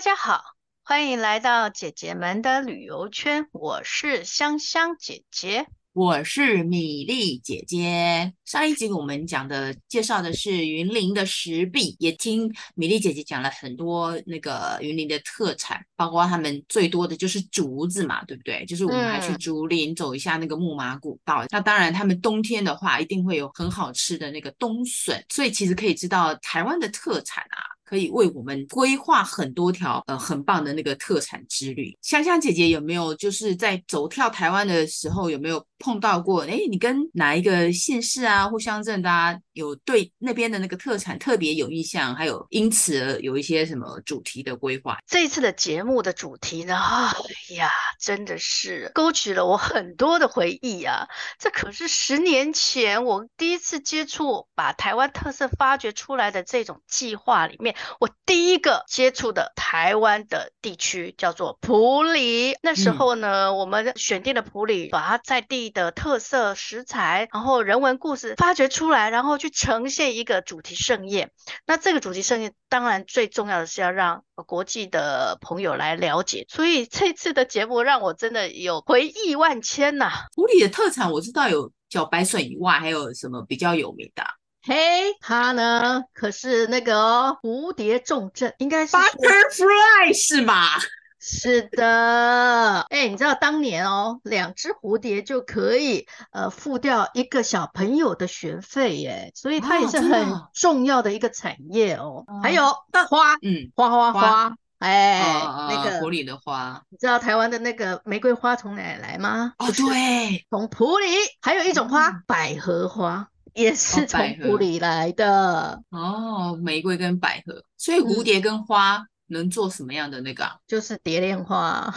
大家好，欢迎来到姐姐们的旅游圈，我是香香姐姐。我是米粒姐姐。上一集我们讲的介绍的是云林的石壁，也听米粒姐姐讲了很多那个云林的特产，包括他们最多的就是竹子嘛，对不对？就是我们还去竹林走一下那个木马古道。嗯、那当然，他们冬天的话一定会有很好吃的那个冬笋，所以其实可以知道台湾的特产啊。可以为我们规划很多条呃很棒的那个特产之旅。香香姐姐有没有就是在走跳台湾的时候有没有碰到过？哎，你跟哪一个县市啊或乡镇的啊有对那边的那个特产特别有印象？还有因此而有一些什么主题的规划？这一次的节目的主题呢？哎呀，真的是勾起了我很多的回忆啊！这可是十年前我第一次接触把台湾特色发掘出来的这种计划里面。我第一个接触的台湾的地区叫做普里，那时候呢，嗯、我们选定了普里，把它在地的特色食材，然后人文故事发掘出来，然后去呈现一个主题盛宴。那这个主题盛宴，当然最重要的是要让国际的朋友来了解。所以这次的节目让我真的有回忆万千呐、啊。湖里的特产我知道有小白笋以外，还有什么比较有名的？嘿，hey, 它呢可是那个、哦、蝴蝶重症，应该是 butterfly 是吗？是的，哎，你知道当年哦，两只蝴蝶就可以呃付掉一个小朋友的学费耶，所以它也是很重要的一个产业哦。哦还有花，嗯，花花花，花哎，哦、那个埔里的花，你知道台湾的那个玫瑰花从哪里来吗？哦，对，从埔里。还有一种花，嗯、百合花。也是从埔里来的哦，玫瑰跟百合，所以蝴蝶跟花能做什么样的那个、啊？就是蝶恋花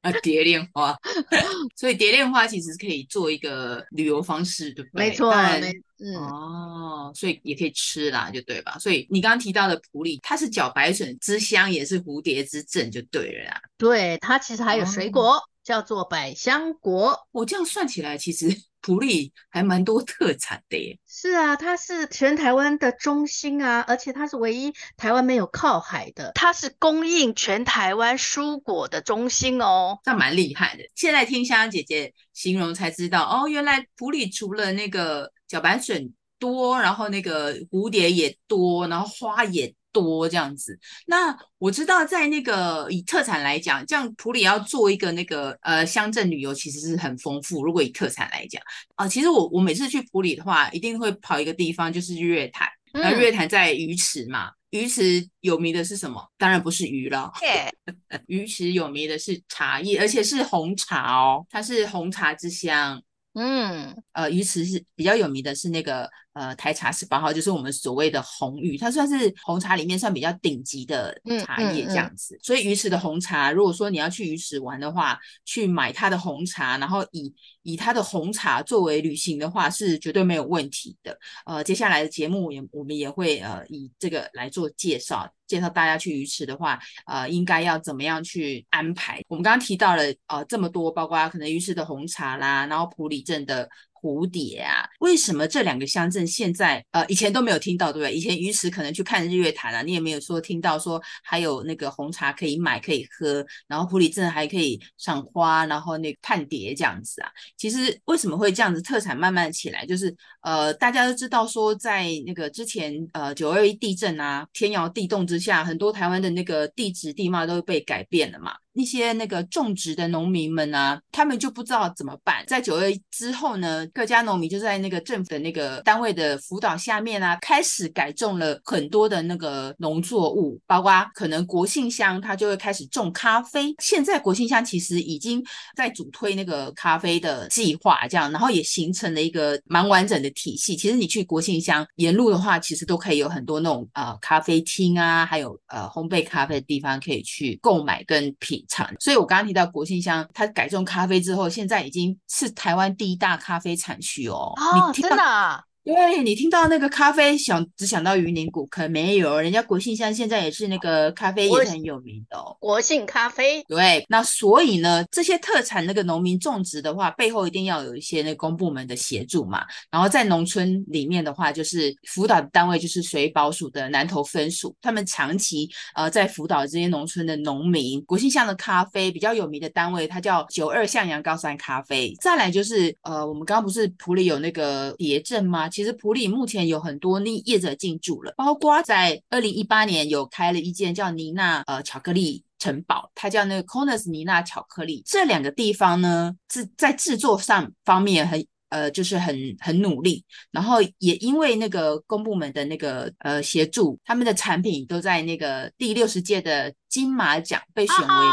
啊，蝶恋花，所以蝶恋花其实可以做一个旅游方式，对不对？没错，但没嗯哦，所以也可以吃啦，就对吧？所以你刚刚提到的普洱，它是茭白笋之乡，也是蝴蝶之镇，就对了啦。对，它其实还有水果、哦、叫做百香果。我这样算起来，其实。埔里还蛮多特产的耶。是啊，它是全台湾的中心啊，而且它是唯一台湾没有靠海的，它是供应全台湾蔬果的中心哦，这蛮厉害的。现在听香香姐姐形容才知道，哦，原来普里除了那个茭白笋多，然后那个蝴蝶也多，然后花也。多这样子，那我知道在那个以特产来讲，这样埔里要做一个那个呃乡镇旅游，其实是很丰富。如果以特产来讲啊、呃，其实我我每次去普里的话，一定会跑一个地方，就是日月潭。那日月潭在鱼池嘛，鱼池有名的是什么？当然不是鱼了。鱼池有名的是茶叶，而且是红茶哦，它是红茶之乡。嗯，呃，鱼池是比较有名的是那个。呃，台茶十八号就是我们所谓的红玉，它算是红茶里面算比较顶级的茶叶这样子。嗯嗯嗯、所以鱼池的红茶，如果说你要去鱼池玩的话，去买它的红茶，然后以以它的红茶作为旅行的话，是绝对没有问题的。呃，接下来的节目也我们也会呃以这个来做介绍，介绍大家去鱼池的话，呃，应该要怎么样去安排。我们刚刚提到了呃这么多，包括可能鱼池的红茶啦，然后埔里镇的。蝴蝶啊，为什么这两个乡镇现在呃以前都没有听到，对不对？以前鱼池可能去看日月潭啊，你也没有说听到说还有那个红茶可以买可以喝，然后埔里镇还可以赏花，然后那个看蝶这样子啊。其实为什么会这样子特产慢慢起来，就是呃大家都知道说在那个之前呃九二一地震啊，天摇地动之下，很多台湾的那个地质地貌都被改变了嘛。一些那个种植的农民们啊，他们就不知道怎么办。在九月之后呢，各家农民就在那个政府的那个单位的辅导下面啊，开始改种了很多的那个农作物，包括可能国姓乡，他就会开始种咖啡。现在国姓乡其实已经在主推那个咖啡的计划，这样，然后也形成了一个蛮完整的体系。其实你去国姓乡沿路的话，其实都可以有很多那种呃咖啡厅啊，还有呃烘焙咖啡的地方可以去购买跟品。所以，我刚刚提到国庆乡，它改种咖啡之后，现在已经是台湾第一大咖啡产区哦。哦，真的啊？对，你听到那个咖啡想只想到云林古坑，没有，人家国信乡现在也是那个咖啡也是很有名的哦。国信咖啡，对，那所以呢，这些特产那个农民种植的话，背后一定要有一些那公部门的协助嘛。然后在农村里面的话，就是辅导的单位就是水保署的南投分署，他们长期呃在辅导这些农村的农民。国信乡的咖啡比较有名的单位，它叫九二向阳高山咖啡。再来就是呃，我们刚刚不是埔里有那个蝶镇吗？其实普里目前有很多业者进驻了，包括在二零一八年有开了一间叫妮娜呃巧克力城堡，它叫那个 Corners 妮娜巧克力。这两个地方呢，制在制作上方面很呃就是很很努力，然后也因为那个公部门的那个呃协助，他们的产品都在那个第六十届的金马奖被选为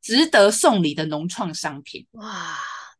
值得送礼的农创商品。哇！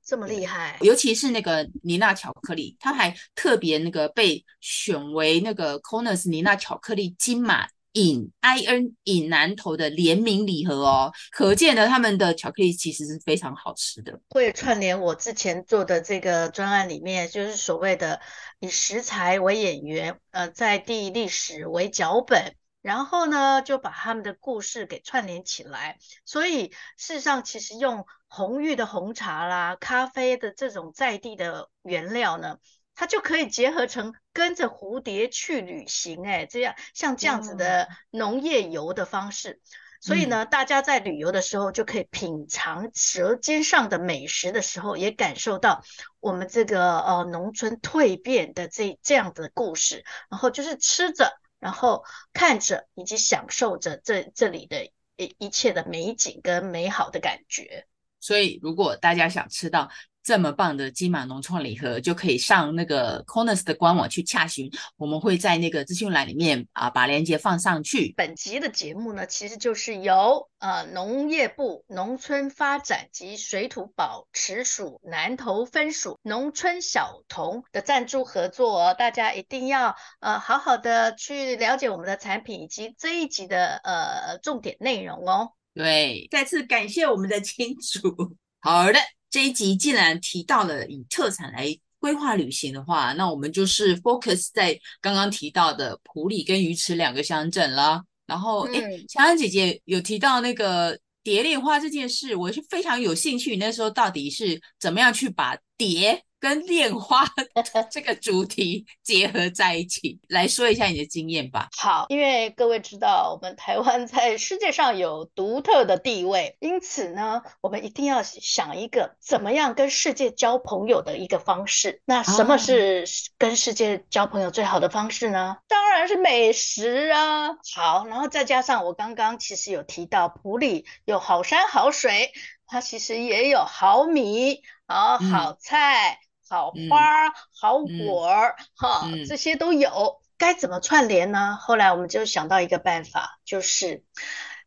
这么厉害，尤其是那个妮娜巧克力，它还特别那个被选为那个 Corners 妮娜巧克力金马饮 IN 饮南投的联名礼盒哦，可见的他们的巧克力其实是非常好吃的。会串联我之前做的这个专案里面，就是所谓的以食材为演员，呃，在地历史为脚本。然后呢，就把他们的故事给串联起来。所以事实上，其实用红玉的红茶啦、咖啡的这种在地的原料呢，它就可以结合成跟着蝴蝶去旅行。哎，这样像这样子的农业游的方式。嗯、所以呢，大家在旅游的时候就可以品尝舌尖上的美食的时候，也感受到我们这个呃农村蜕变的这这样的故事。然后就是吃着。然后看着以及享受着这这里的一一切的美景跟美好的感觉，所以如果大家想吃到。这么棒的金马农创礼盒，就可以上那个 Corners 的官网去洽询。我们会在那个资讯栏里面啊，把链接放上去。本集的节目呢，其实就是由呃农业部农村发展及水土保持署南投分署农村小童的赞助合作哦。大家一定要呃好好的去了解我们的产品以及这一集的呃重点内容哦。对，再次感谢我们的金主。好的。这一集既然提到了以特产来规划旅行的话，那我们就是 focus 在刚刚提到的普里跟鱼池两个乡镇了。然后，哎、嗯，强安姐姐有提到那个蝶恋花这件事，我是非常有兴趣。那时候到底是怎么样去把蝶？跟恋花 这个主题结合在一起，来说一下你的经验吧。好，因为各位知道，我们台湾在世界上有独特的地位，因此呢，我们一定要想一个怎么样跟世界交朋友的一个方式。那什么是跟世界交朋友最好的方式呢？啊、当然是美食啊。好，然后再加上我刚刚其实有提到，埔里有好山好水，它其实也有好米啊，好菜。嗯好花、嗯、好果儿，哈、嗯，这些都有，该怎么串联呢？后来我们就想到一个办法，就是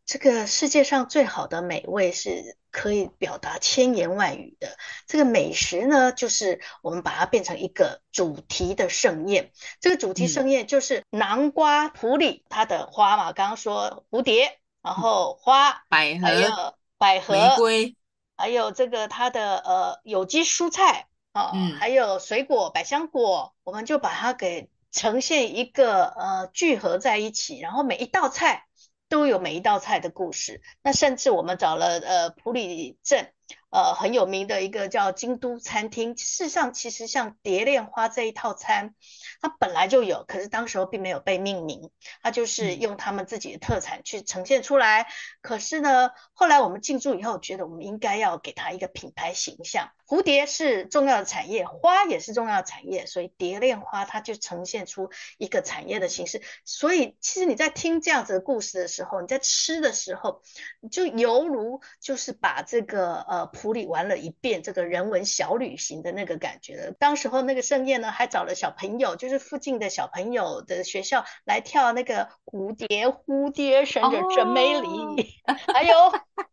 这个世界上最好的美味是可以表达千言万语的。这个美食呢，就是我们把它变成一个主题的盛宴。这个主题盛宴就是南瓜普里，它的花嘛，刚刚说蝴蝶，然后花百合，还有百合玫瑰，还有这个它的呃有机蔬菜。哦，还有水果，百香果，我们就把它给呈现一个呃聚合在一起，然后每一道菜都有每一道菜的故事。那甚至我们找了呃普里镇呃很有名的一个叫京都餐厅，事实上其实像蝶恋花这一套餐。它本来就有，可是当时候并没有被命名，它就是用他们自己的特产去呈现出来。嗯、可是呢，后来我们进驻以后，觉得我们应该要给它一个品牌形象。蝴蝶是重要的产业，花也是重要的产业，所以蝶恋花它就呈现出一个产业的形式。所以其实你在听这样子的故事的时候，你在吃的时候，你就犹如就是把这个呃埔里玩了一遍，这个人文小旅行的那个感觉了。当时候那个盛宴呢，还找了小朋友，就是。附近的小朋友的学校来跳那个蝴蝶，蝴蝶神的真美丽，还有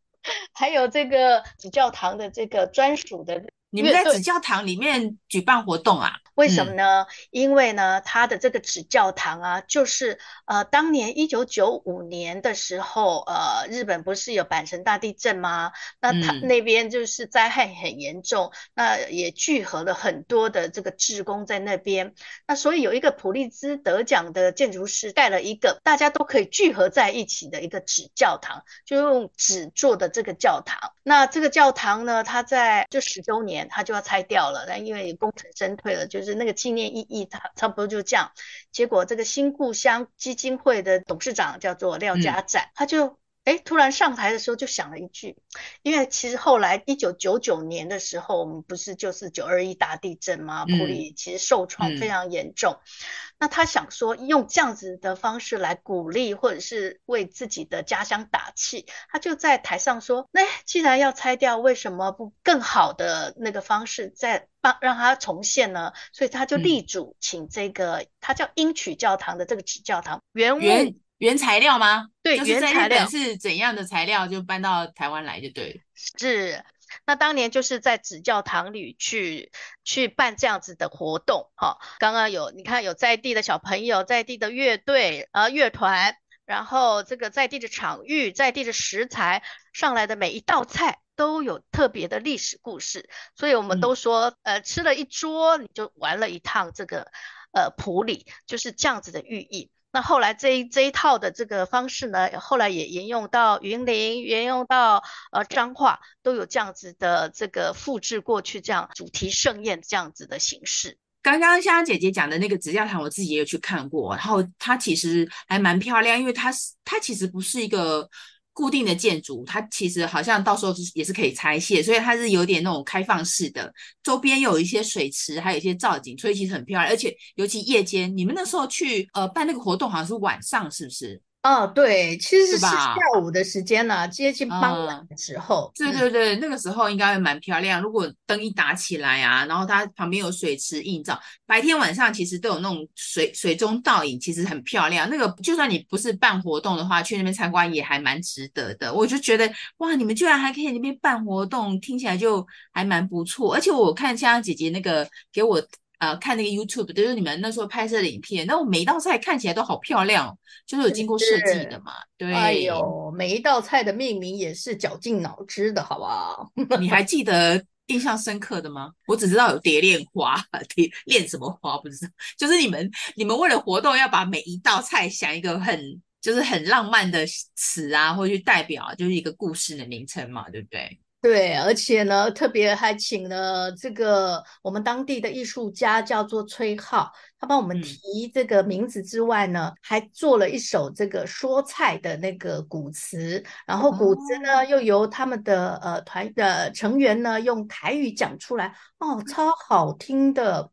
还有这个主教堂的这个专属的你们在纸教堂里面举办活动啊？为什么呢？嗯、因为呢，它的这个纸教堂啊，就是呃，当年一九九五年的时候，呃，日本不是有阪神大地震吗？那它那边就是灾害很严重，嗯、那也聚合了很多的这个志工在那边。那所以有一个普利兹得奖的建筑师盖了一个大家都可以聚合在一起的一个纸教堂，就用纸做的这个教堂。那这个教堂呢，它在就十周年，它就要拆掉了。那因为功成身退了，就是。那个纪念意义，它差不多就这样。结果这个新故乡基金会的董事长叫做廖家展，嗯、他就哎突然上台的时候就想了一句，因为其实后来一九九九年的时候，我们不是就是九二一大地震吗？普里其实受创非常严重。嗯嗯那他想说，用这样子的方式来鼓励，或者是为自己的家乡打气。他就在台上说：“那既然要拆掉，为什么不更好的那个方式再帮让它重现呢？”所以他就力主请这个，嗯、他叫英曲教堂的这个纸教堂原原原材料吗？对，原材料是怎样的材料就搬到台湾来就对了。是。那当年就是在纸教堂里去去办这样子的活动，哈，刚刚有你看有在地的小朋友，在地的乐队啊乐团，然后这个在地的场域，在地的食材上来的每一道菜都有特别的历史故事，所以我们都说，嗯、呃，吃了一桌你就玩了一趟这个呃普里，就是这样子的寓意。那后来这一这一套的这个方式呢，后来也沿用到云林，沿用到呃彰化，都有这样子的这个复制过去这样主题盛宴这样子的形式。刚刚香香姐姐讲的那个紫教堂，我自己也有去看过，然后它其实还蛮漂亮，因为它是它其实不是一个。固定的建筑，它其实好像到时候是也是可以拆卸，所以它是有点那种开放式的，周边有一些水池，还有一些造景，所以其实很漂亮。而且尤其夜间，你们那时候去呃办那个活动，好像是晚上，是不是？哦，对，其实是下午的时间呢、啊，接近傍晚的时候。对对对，嗯、那个时候应该会蛮漂亮。如果灯一打起来啊，然后它旁边有水池映照，白天晚上其实都有那种水水中倒影，其实很漂亮。那个就算你不是办活动的话，去那边参观也还蛮值得的。我就觉得哇，你们居然还可以那边办活动，听起来就还蛮不错。而且我看香香姐姐那个给我。呃，看那个 YouTube，就是你们那时候拍摄的影片，那我每一道菜看起来都好漂亮，就是有经过设计的嘛。对，哎呦，每一道菜的命名也是绞尽脑汁的，好不好？你还记得印象深刻的吗？我只知道有蝶恋花，蝶恋什么花不知道。就是你们，你们为了活动要把每一道菜想一个很，就是很浪漫的词啊，或者去代表，就是一个故事的名称嘛，对不对？对，而且呢，特别还请了这个我们当地的艺术家，叫做崔浩，他帮我们提这个名字之外呢，嗯、还做了一首这个说菜的那个古词，然后古词呢、哦、又由他们的呃团的成员呢用台语讲出来，哦，超好听的，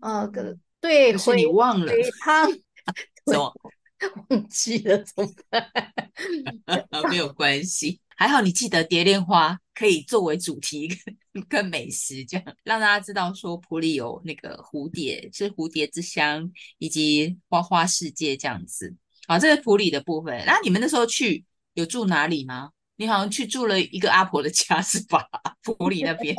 呃，个对，是你忘了汤，怎么 忘记了？怎么办？没有关系。还好你记得蝶恋花可以作为主题跟跟美食，这样让大家知道说普里有那个蝴蝶是蝴蝶之乡，以及花花世界这样子。好，这是普里的部分。那你们那时候去有住哪里吗？你好像去住了一个阿婆的家是吧？普里那边。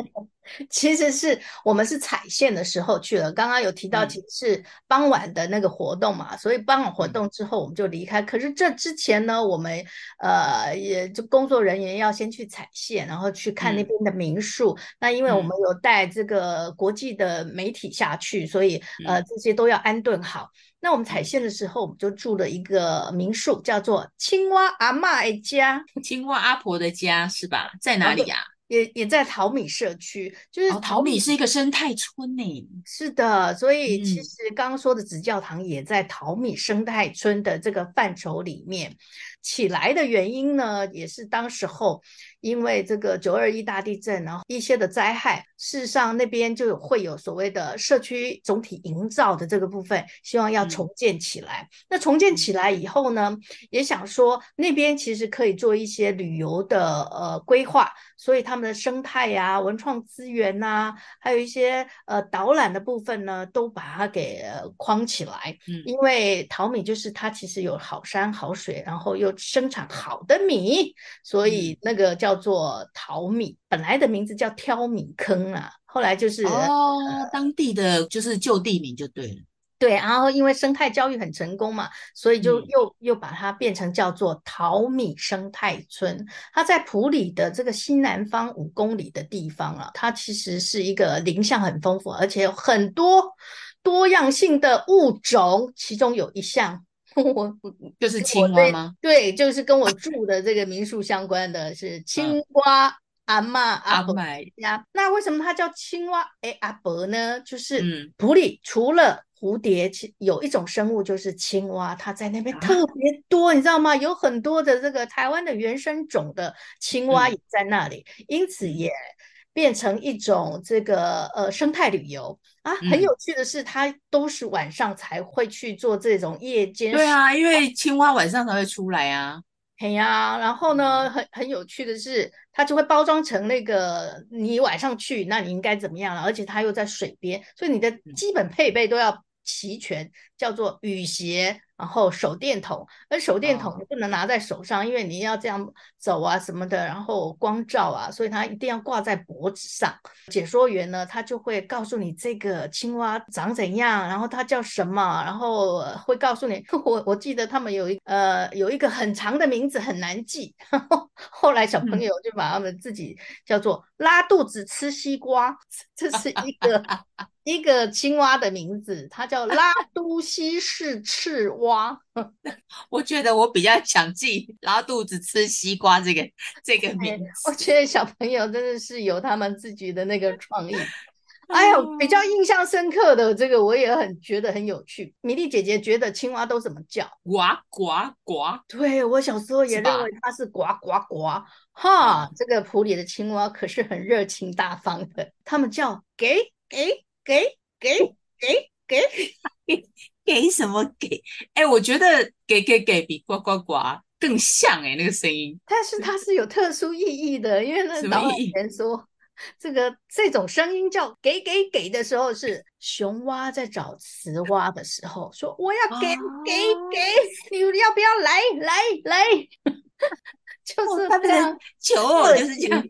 其实是我们是踩线的时候去了，刚刚有提到其实是傍晚的那个活动嘛，嗯、所以傍晚活动之后我们就离开。可是这之前呢，我们呃也就工作人员要先去踩线，然后去看那边的民宿。嗯、那因为我们有带这个国际的媒体下去，所以呃这些都要安顿好。那我们踩线的时候，我们就住了一个民宿，叫做青蛙阿嬷的家，青蛙阿婆的家是吧？在哪里呀、啊？也也在淘米社区，就是淘米是一个生态村呢。是的，所以其实刚刚说的紫教堂也在淘米生态村的这个范畴里面。起来的原因呢，也是当时候因为这个九二一大地震，然后一些的灾害，事实上那边就有会有所谓的社区总体营造的这个部分，希望要重建起来。嗯、那重建起来以后呢，也想说那边其实可以做一些旅游的呃规划，所以他们的生态呀、啊、文创资源呐、啊，还有一些呃导览的部分呢，都把它给框起来。嗯，因为淘米就是它其实有好山好水，然后又生产好的米，所以那个叫做淘米。嗯、本来的名字叫挑米坑啊，后来就是哦，呃、当地的就是旧地名就对了。对，然后因为生态教育很成功嘛，所以就又、嗯、又把它变成叫做淘米生态村。它在普里的这个西南方五公里的地方啊，它其实是一个林相很丰富，而且有很多多样性的物种。其中有一项，我就是青蛙吗？对，就是跟我住的这个民宿相关的是青蛙。嗯阿嬷阿伯呀，那为什么它叫青蛙？哎，阿伯呢？就是埔里除了蝴蝶，其有一种生物就是青蛙，它在那边特别多，啊、你知道吗？有很多的这个台湾的原生种的青蛙也在那里，嗯、因此也变成一种这个呃生态旅游啊。很有趣的是，它都是晚上才会去做这种夜间。对啊，因为青蛙晚上才会出来啊。嘿呀，然后呢，很很有趣的是，它就会包装成那个你晚上去，那你应该怎么样了？而且它又在水边，所以你的基本配备都要齐全，叫做雨鞋。然后手电筒，而手电筒你不能拿在手上，哦、因为你要这样走啊什么的，然后光照啊，所以它一定要挂在脖子上。解说员呢，他就会告诉你这个青蛙长怎样，然后它叫什么，然后会告诉你。我我记得他们有一呃有一个很长的名字很难记，后，后来小朋友就把他们自己叫做拉肚子吃西瓜，这是一个。一个青蛙的名字，它叫 拉都西式赤蛙。我觉得我比较想记拉肚子吃西瓜这个这个名字。我觉得小朋友真的是有他们自己的那个 创意。哎呦，比较印象深刻的这个，我也很觉得很有趣。米粒姐姐觉得青蛙都怎么叫？呱呱呱。对，我小时候也认为它是呱呱呱。哈，这个埔里的青蛙可是很热情大方的，他们叫给给。给给给给给 给什么给？哎，我觉得给给给比呱呱呱更像哎，那个声音。但是它是有特殊意义的，因为那导演员说，这个这种声音叫给给给的时候，是雄蛙在找雌蛙的时候，说我要给给给，你要不要来来来？就是这样，求我就是这样。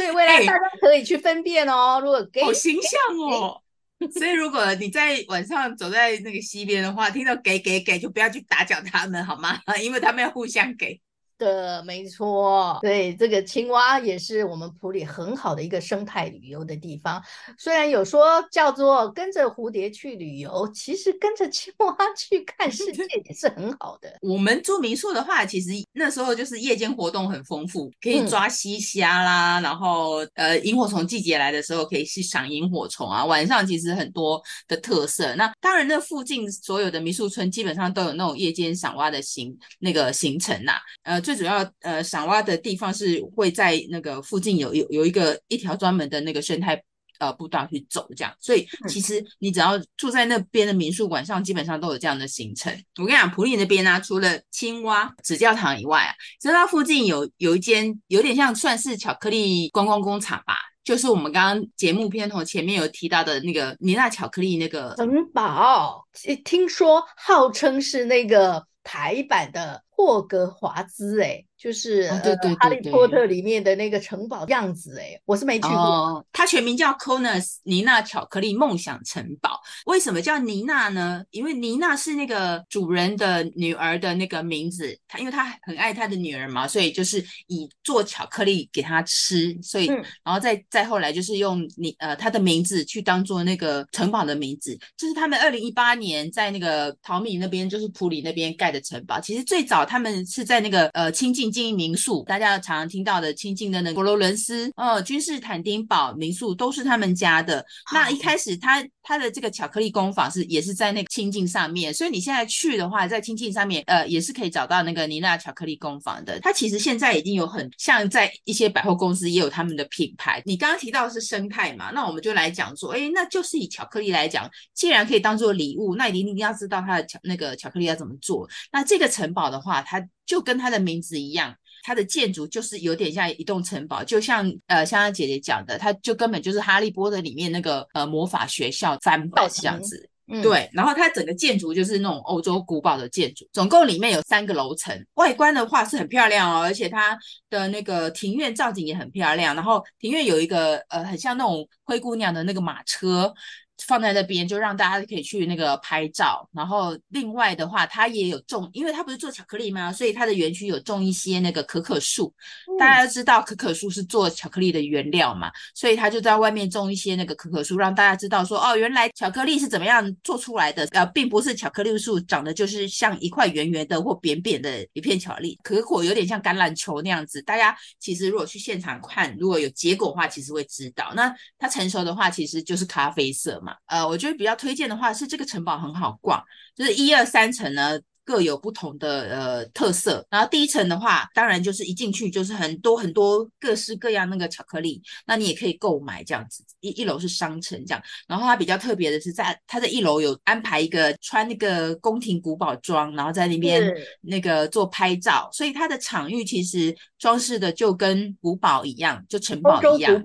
所以未来大家可以去分辨哦。欸、如果给好形象哦，所以如果你在晚上走在那个西边的话，听到给给给，就不要去打搅他们好吗？因为他们要互相给。的没错，对，这个青蛙也是我们普里很好的一个生态旅游的地方。虽然有说叫做跟着蝴蝶去旅游，其实跟着青蛙 去看世 界也是很好的。我们住民宿的话，其实那时候就是夜间活动很丰富，可以抓西虾啦，嗯、然后呃，萤火虫季节来的时候可以去赏萤火虫啊。晚上其实很多的特色。那当然，那附近所有的民宿村基本上都有那种夜间赏蛙的行那个行程呐、啊，呃。最主要呃赏蛙的地方是会在那个附近有有有一个一条专门的那个生态呃步道去走这样，所以其实你只要住在那边的民宿，晚上基本上都有这样的行程。我跟你讲，普利那边呢、啊，除了青蛙纸教堂以外啊，其实它附近有有一间有点像算是巧克力观光工厂吧，就是我们刚刚节目片头前面有提到的那个尼娜巧克力那个城堡，听说号称是那个台版的。霍格华兹，哎，就是对对哈利波特里面的那个城堡样子，哎，我是没去过。哦，它全名叫 Konners 妮娜巧克力梦想城堡。为什么叫妮娜呢？因为妮娜是那个主人的女儿的那个名字。她因为她很爱她的女儿嘛，所以就是以做巧克力给她吃。所以，嗯、然后再再后来就是用你呃她的名字去当做那个城堡的名字。就是他们二零一八年在那个淘米那边，就是普里那边盖的城堡。其实最早。他们是在那个呃清境经营民宿，大家常常听到的亲近的那个佛罗伦斯呃君士坦丁堡民宿都是他们家的。那一开始他他的这个巧克力工坊是也是在那个清境上面，所以你现在去的话，在清境上面呃也是可以找到那个妮娜巧克力工坊的。它其实现在已经有很像在一些百货公司也有他们的品牌。你刚刚提到是生态嘛，那我们就来讲说，哎，那就是以巧克力来讲，既然可以当做礼物，那一定一定要知道它的巧那个巧克力要怎么做。那这个城堡的话。它就跟它的名字一样，它的建筑就是有点像一栋城堡，就像呃，香香姐姐讲的，它就根本就是哈利波特里面那个呃魔法学校三宝这样子。嗯，对，然后它整个建筑就是那种欧洲古堡的建筑，总共里面有三个楼层，外观的话是很漂亮哦，而且它的那个庭院造景也很漂亮，然后庭院有一个呃很像那种灰姑娘的那个马车。放在那边，就让大家可以去那个拍照。然后另外的话，它也有种，因为它不是做巧克力吗？所以它的园区有种一些那个可可树。嗯、大家都知道可可树是做巧克力的原料嘛，所以它就在外面种一些那个可可树，让大家知道说，哦，原来巧克力是怎么样做出来的。呃，并不是巧克力树长得就是像一块圆圆的或扁扁的一片巧克力，可可有点像橄榄球那样子。大家其实如果去现场看，如果有结果的话，其实会知道。那它成熟的话，其实就是咖啡色嘛。呃，我觉得比较推荐的话是这个城堡很好逛，就是一二三层呢各有不同的呃特色。然后第一层的话，当然就是一进去就是很多很多各式各样那个巧克力，那你也可以购买这样子。一一楼是商城这样，然后它比较特别的是在它的一楼有安排一个穿那个宫廷古堡装，然后在那边那个做拍照，所以它的场域其实装饰的就跟古堡一样，就城堡一样。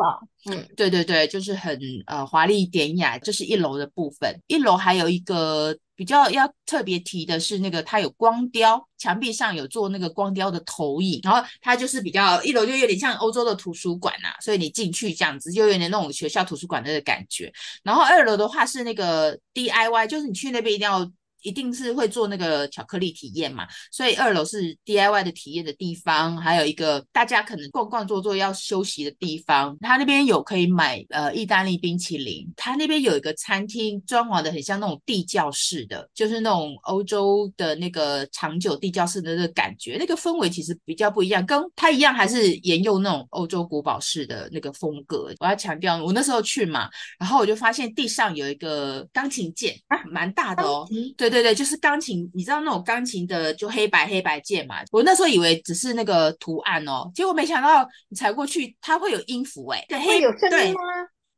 嗯，对对对，就是很呃华丽典雅，这、就是一楼的部分。一楼还有一个比较要特别提的是，那个它有光雕，墙壁上有做那个光雕的投影，然后它就是比较一楼就有点像欧洲的图书馆呐、所以你进去这样子就有点那种学校图书馆的感觉。然后二楼的话是那个 DIY，就是你去那边一定要。一定是会做那个巧克力体验嘛，所以二楼是 DIY 的体验的地方，还有一个大家可能逛逛坐坐要休息的地方。他那边有可以买呃意大利冰淇淋，他那边有一个餐厅装潢的很像那种地窖式的，就是那种欧洲的那个长久地窖式的那个感觉，那个氛围其实比较不一样，跟他一样还是沿用那种欧洲古堡式的那个风格。我要强调，我那时候去嘛，然后我就发现地上有一个钢琴键啊，蛮大的哦，对对。对对，就是钢琴，你知道那种钢琴的就黑白黑白键嘛？我那时候以为只是那个图案哦，结果没想到你踩过去，它会有音符哎，对，会有声音吗？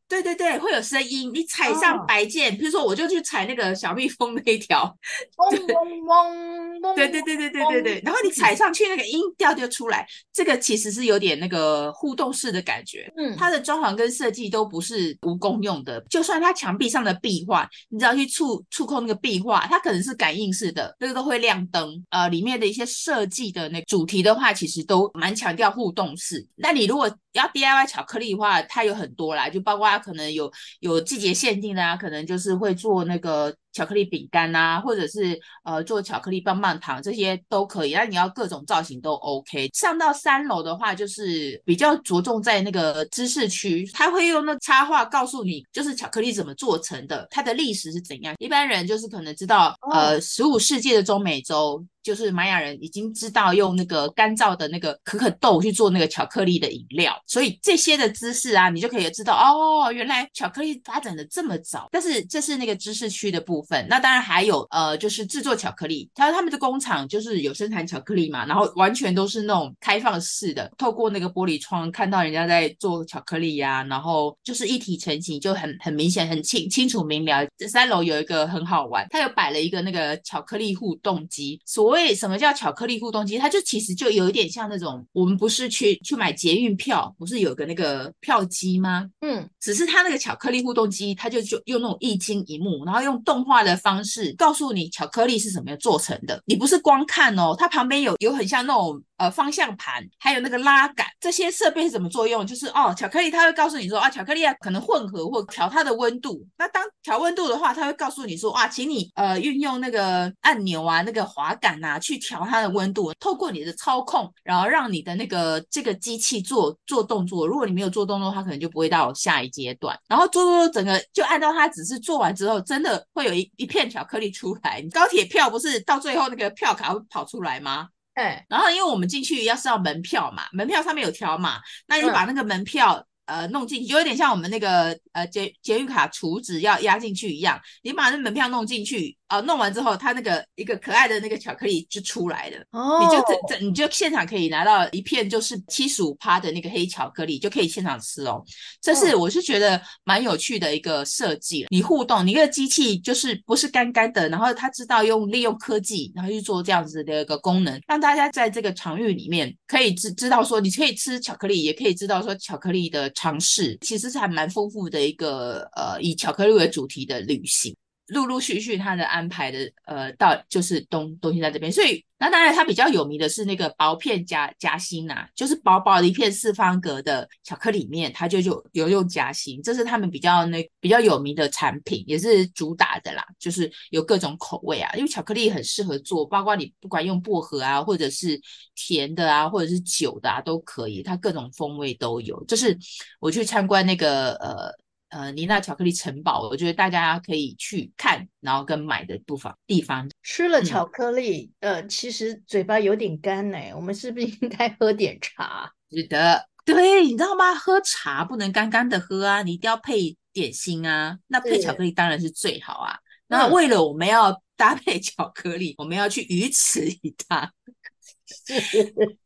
对对对，会有声音。你踩上白键，比如说我就去踩那个小蜜蜂那一条，嗡嗡嗡嗡，对对对对对对对。然后你踩上去，那个音调就出来。这个其实是有点那个互动式的感觉。嗯，它的装潢跟设计都不是无功用的。就算它墙壁上的壁画，你只要去触触控那个壁画，它可能是感应式的，那个都会亮灯。呃，里面的一些设计的那主题的话，其实都蛮强调互动式。那你如果要 DIY 巧克力的话，它有很多啦，就包括它可能有有季节限定的啊，可能就是会做那个。巧克力饼干呐，或者是呃做巧克力棒棒糖，这些都可以。那你要各种造型都 OK。上到三楼的话，就是比较着重在那个知识区，他会用那插画告诉你，就是巧克力怎么做成的，它的历史是怎样。一般人就是可能知道，呃，十五世纪的中美洲，就是玛雅人已经知道用那个干燥的那个可可豆去做那个巧克力的饮料，所以这些的知识啊，你就可以知道哦，原来巧克力发展的这么早。但是这是那个知识区的部分。那当然还有呃，就是制作巧克力，他他们的工厂就是有生产巧克力嘛，然后完全都是那种开放式的，透过那个玻璃窗看到人家在做巧克力呀、啊，然后就是一体成型，就很很明显，很清清楚明了。这三楼有一个很好玩，他有摆了一个那个巧克力互动机。所谓什么叫巧克力互动机？它就其实就有一点像那种我们不是去去买捷运票，不是有个那个票机吗？嗯，只是它那个巧克力互动机，它就就用那种一晶一幕，然后用动画。的方式告诉你巧克力是怎么样做成的，你不是光看哦，它旁边有有很像那种。呃，方向盘还有那个拉杆，这些设备是怎么作用？就是哦，巧克力它会告诉你说啊，巧克力啊可能混合或调它的温度。那当调温度的话，它会告诉你说啊，请你呃运用那个按钮啊，那个滑杆啊去调它的温度。透过你的操控，然后让你的那个这个机器做做动作。如果你没有做动作，它可能就不会到下一阶段。然后做做做整个就按照它只是做完之后，真的会有一一片巧克力出来。你高铁票不是到最后那个票卡会跑出来吗？对，然后因为我们进去要是要门票嘛，门票上面有条码，那你就把那个门票。呃，弄进去就有点像我们那个呃捷捷运卡储值要压进去一样，你把那门票弄进去，呃，弄完之后，它那个一个可爱的那个巧克力就出来了，哦，你就这这你就现场可以拿到一片就是七十五趴的那个黑巧克力，就可以现场吃哦。这是我是觉得蛮有趣的一个设计，你互动，你一个机器就是不是干干的，然后它知道用利用科技，然后去做这样子的一个功能，让大家在这个场域里面可以知知道说，你可以吃巧克力，也可以知道说巧克力的。尝试其实是还蛮丰富的一个呃，以巧克力为主题的旅行。陆陆续续他的安排的，呃，到就是东东西在这边，所以那当然它比较有名的是那个薄片夹夹心呐、就是薄薄的一片四方格的巧克力里面，它就有有用夹心，这是他们比较那比较有名的产品，也是主打的啦，就是有各种口味啊，因为巧克力很适合做，包括你不管用薄荷啊，或者是甜的啊，或者是酒的啊，都可以，它各种风味都有。就是我去参观那个呃。呃，妮娜巧克力城堡，我觉得大家可以去看，然后跟买的地方地方。吃了巧克力，嗯、呃，其实嘴巴有点干呢，我们是不是应该喝点茶？是的，对，你知道吗？喝茶不能干干的喝啊，你一定要配点心啊。那配巧克力当然是最好啊。那为了我们要搭配巧克力，我们要去鱼池 一趟。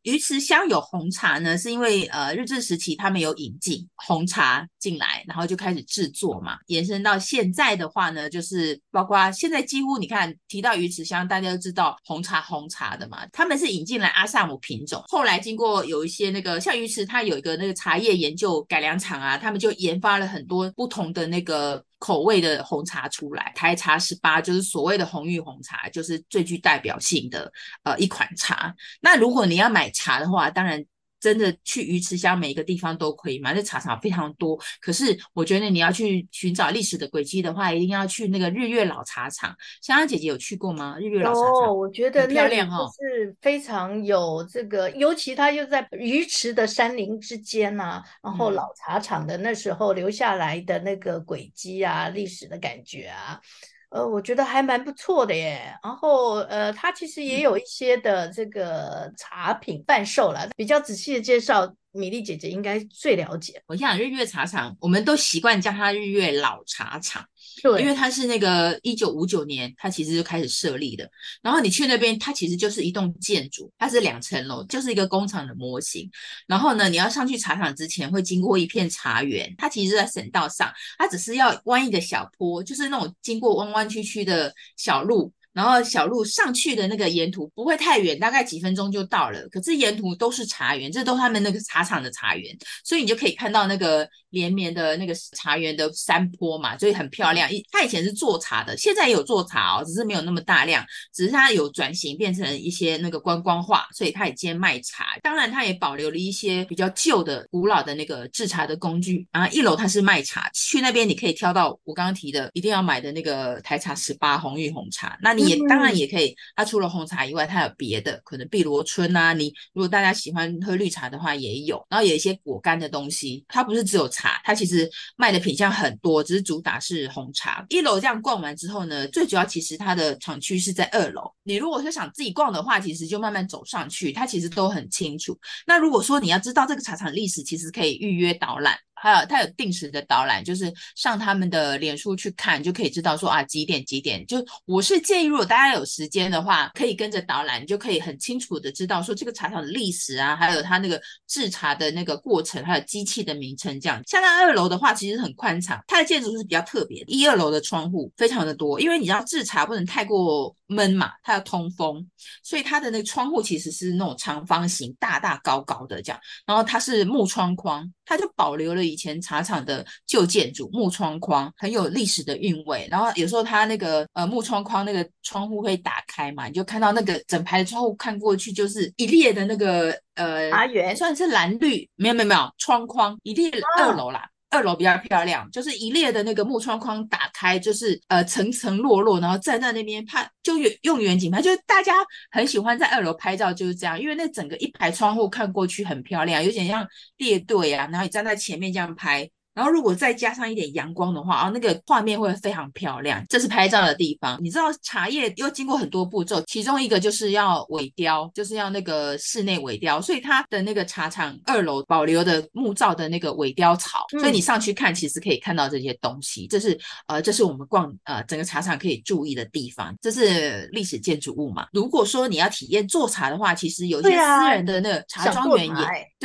鱼池乡有红茶呢，是因为呃日治时期他们有引进红茶进来，然后就开始制作嘛，延伸到现在的话呢，就是包括现在几乎你看提到鱼池乡，大家都知道红茶红茶的嘛，他们是引进来阿萨姆品种，后来经过有一些那个像鱼池，它有一个那个茶叶研究改良厂啊，他们就研发了很多不同的那个。口味的红茶出来，台茶十八就是所谓的红玉红茶，就是最具代表性的呃一款茶。那如果你要买茶的话，当然。真的去鱼池乡每一个地方都可以嘛，那茶厂非常多。可是我觉得你要去寻找历史的轨迹的话，一定要去那个日月老茶厂。香香姐姐有去过吗？日月老茶厂哦，我觉得漂亮哦是非常有这个，尤其它又在鱼池的山林之间呐、啊，然后老茶厂的那时候留下来的那个轨迹啊，历史的感觉啊。呃，我觉得还蛮不错的耶。然后，呃，它其实也有一些的这个茶品贩售了，比较仔细的介绍。米粒姐姐应该最了解。我想日月茶厂，我们都习惯叫它日月老茶厂，对，因为它是那个一九五九年，它其实就开始设立的。然后你去那边，它其实就是一栋建筑，它是两层楼，就是一个工厂的模型。然后呢，你要上去茶厂之前，会经过一片茶园，它其实是在省道上，它只是要弯一个小坡，就是那种经过弯弯曲曲的小路。然后小路上去的那个沿途不会太远，大概几分钟就到了。可是沿途都是茶园，这都他们那个茶厂的茶园，所以你就可以看到那个连绵的那个茶园的山坡嘛，所以很漂亮。他以前是做茶的，现在也有做茶哦，只是没有那么大量，只是他有转型变成一些那个观光化，所以他也兼卖茶。当然，他也保留了一些比较旧的、古老的那个制茶的工具。然后一楼他是卖茶，去那边你可以挑到我刚刚提的一定要买的那个台茶十八红玉红茶。那你。也当然也可以，它除了红茶以外，它有别的，可能碧螺春啊。你如果大家喜欢喝绿茶的话，也有。然后有一些果干的东西，它不是只有茶，它其实卖的品相很多，只是主打是红茶。一楼这样逛完之后呢，最主要其实它的厂区是在二楼。你如果是想自己逛的话，其实就慢慢走上去，它其实都很清楚。那如果说你要知道这个茶厂历史，其实可以预约导览。还有，他有定时的导览，就是上他们的脸书去看，就可以知道说啊几点几点。就我是建议，如果大家有时间的话，可以跟着导览，就可以很清楚的知道说这个茶厂的历史啊，还有它那个制茶的那个过程，还有机器的名称这样。像那二楼的话，其实很宽敞，它的建筑是比较特别的，一二楼的窗户非常的多，因为你知道制茶不能太过闷嘛，它要通风，所以它的那个窗户其实是那种长方形，大大高高的这样，然后它是木窗框，它就保留了。以前茶厂的旧建筑，木窗框很有历史的韵味。然后有时候它那个呃木窗框那个窗户会打开嘛，你就看到那个整排的窗户看过去就是一列的那个呃茶园，算是蓝绿，没有没有没有窗框，一列二楼啦。二楼比较漂亮，就是一列的那个木窗框打开，就是呃层层落落，然后站在那边拍，就远用远景拍，就是大家很喜欢在二楼拍照，就是这样，因为那整个一排窗户看过去很漂亮，有点像列队啊，然后你站在前面这样拍。然后如果再加上一点阳光的话，啊，那个画面会非常漂亮。这是拍照的地方。你知道茶叶又经过很多步骤，其中一个就是要萎雕，就是要那个室内萎雕。所以它的那个茶厂二楼保留的木造的那个萎雕槽，所以你上去看，其实可以看到这些东西。这是呃，这是我们逛呃整个茶厂可以注意的地方。这是历史建筑物嘛。如果说你要体验做茶的话，其实有一些私人的那个茶庄园也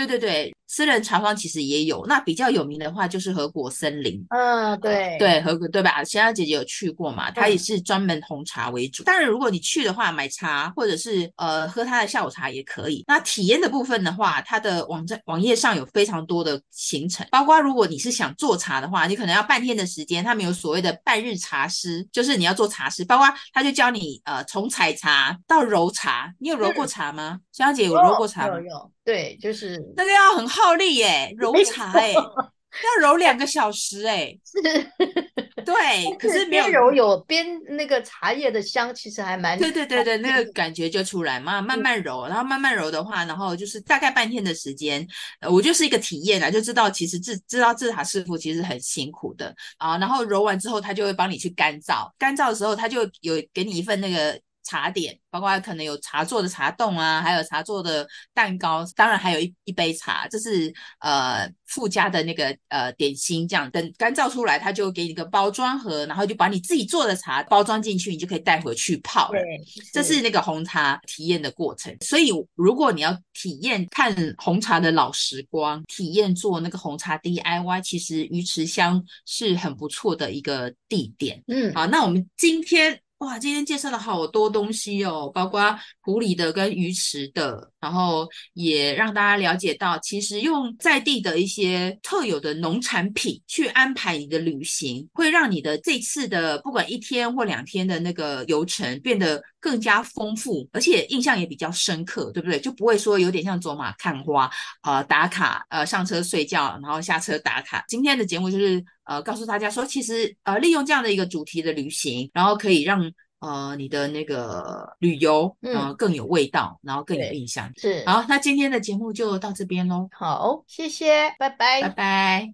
对对对，私人茶坊其实也有。那比较有名的话就是和果森林。嗯，对对，和果对吧？香香姐姐有去过嘛？它也是专门红茶为主。当然，如果你去的话，买茶或者是呃喝它的下午茶也可以。那体验的部分的话，它的网站网页上有非常多的行程，包括如果你是想做茶的话，你可能要半天的时间。他们有所谓的半日茶师，就是你要做茶师，包括他就教你呃从采茶到揉茶。你有揉过茶吗？香香姐有揉过茶吗？有有。对，就是那个要很耗力耶，揉茶哎，要揉两个小时哎，是，对，可是边揉有边那个茶叶的香，其实还蛮，对对对对，那个感觉就出来嘛，慢慢揉，然后慢慢揉的话，然后就是大概半天的时间，我就是一个体验啊，就知道其实制知道制茶师傅其实很辛苦的啊，然后揉完之后，他就会帮你去干燥，干燥的时候他就有给你一份那个。茶点，包括可能有茶做的茶冻啊，还有茶做的蛋糕，当然还有一一杯茶，这是呃附加的那个呃点心。这样等干燥出来，他就给你个包装盒，然后就把你自己做的茶包装进去，你就可以带回去泡了。这是那个红茶体验的过程。所以如果你要体验看红茶的老时光，体验做那个红茶 DIY，其实鱼池乡是很不错的一个地点。嗯，好，那我们今天。哇，今天介绍了好多东西哦，包括湖里的跟鱼池的，然后也让大家了解到，其实用在地的一些特有的农产品去安排你的旅行，会让你的这次的不管一天或两天的那个游程变得更加丰富，而且印象也比较深刻，对不对？就不会说有点像走马看花，呃，打卡，呃，上车睡觉，然后下车打卡。今天的节目就是。呃，告诉大家说，其实呃，利用这样的一个主题的旅行，然后可以让呃你的那个旅游呃更有味道，嗯、然后更有印象。是，好，那今天的节目就到这边喽。好，谢谢，拜拜，拜拜。